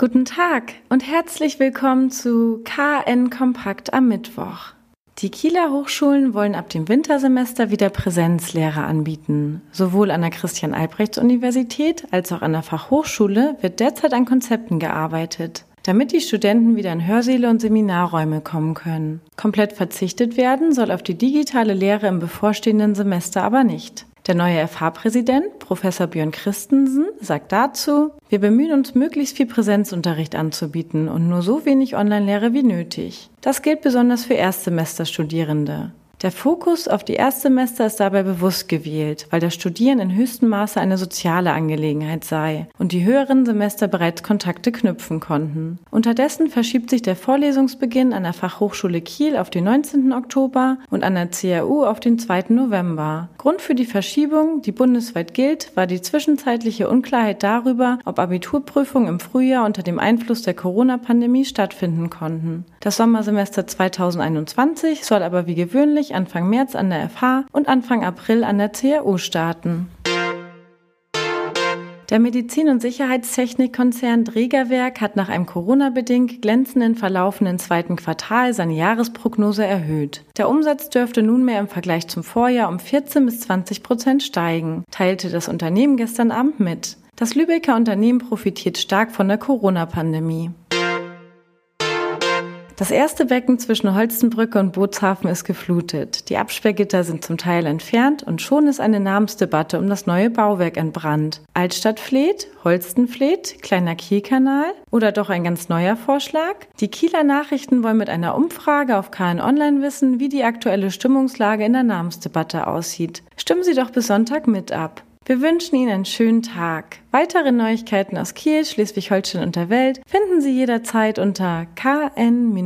Guten Tag und herzlich willkommen zu KN Kompakt am Mittwoch. Die Kieler Hochschulen wollen ab dem Wintersemester wieder Präsenzlehre anbieten. Sowohl an der Christian-Albrechts-Universität als auch an der Fachhochschule wird derzeit an Konzepten gearbeitet, damit die Studenten wieder in Hörsäle und Seminarräume kommen können. Komplett verzichtet werden soll auf die digitale Lehre im bevorstehenden Semester aber nicht. Der neue FH-Präsident, Professor Björn Christensen, sagt dazu, wir bemühen uns, möglichst viel Präsenzunterricht anzubieten und nur so wenig Online-Lehre wie nötig. Das gilt besonders für Erstsemesterstudierende. Der Fokus auf die Erstsemester ist dabei bewusst gewählt, weil das Studieren in höchstem Maße eine soziale Angelegenheit sei und die höheren Semester bereits Kontakte knüpfen konnten. Unterdessen verschiebt sich der Vorlesungsbeginn an der Fachhochschule Kiel auf den 19. Oktober und an der CAU auf den 2. November. Grund für die Verschiebung, die bundesweit gilt, war die zwischenzeitliche Unklarheit darüber, ob Abiturprüfungen im Frühjahr unter dem Einfluss der Corona-Pandemie stattfinden konnten. Das Sommersemester 2021 soll aber wie gewöhnlich Anfang März an der FH und Anfang April an der CAU starten. Der Medizin- und Sicherheitstechnikkonzern Drägerwerk hat nach einem Corona-bedingt glänzenden verlaufenden zweiten Quartal seine Jahresprognose erhöht. Der Umsatz dürfte nunmehr im Vergleich zum Vorjahr um 14 bis 20 Prozent steigen, teilte das Unternehmen gestern Abend mit. Das Lübecker Unternehmen profitiert stark von der Corona-Pandemie. Das erste Becken zwischen Holstenbrücke und Bootshafen ist geflutet. Die Absperrgitter sind zum Teil entfernt und schon ist eine Namensdebatte um das neue Bauwerk entbrannt. Altstadt fleht, kleiner Kielkanal oder doch ein ganz neuer Vorschlag? Die Kieler Nachrichten wollen mit einer Umfrage auf KN Online wissen, wie die aktuelle Stimmungslage in der Namensdebatte aussieht. Stimmen Sie doch bis Sonntag mit ab. Wir wünschen Ihnen einen schönen Tag. Weitere Neuigkeiten aus Kiel, Schleswig-Holstein und der Welt finden Sie jederzeit unter kn-online.de.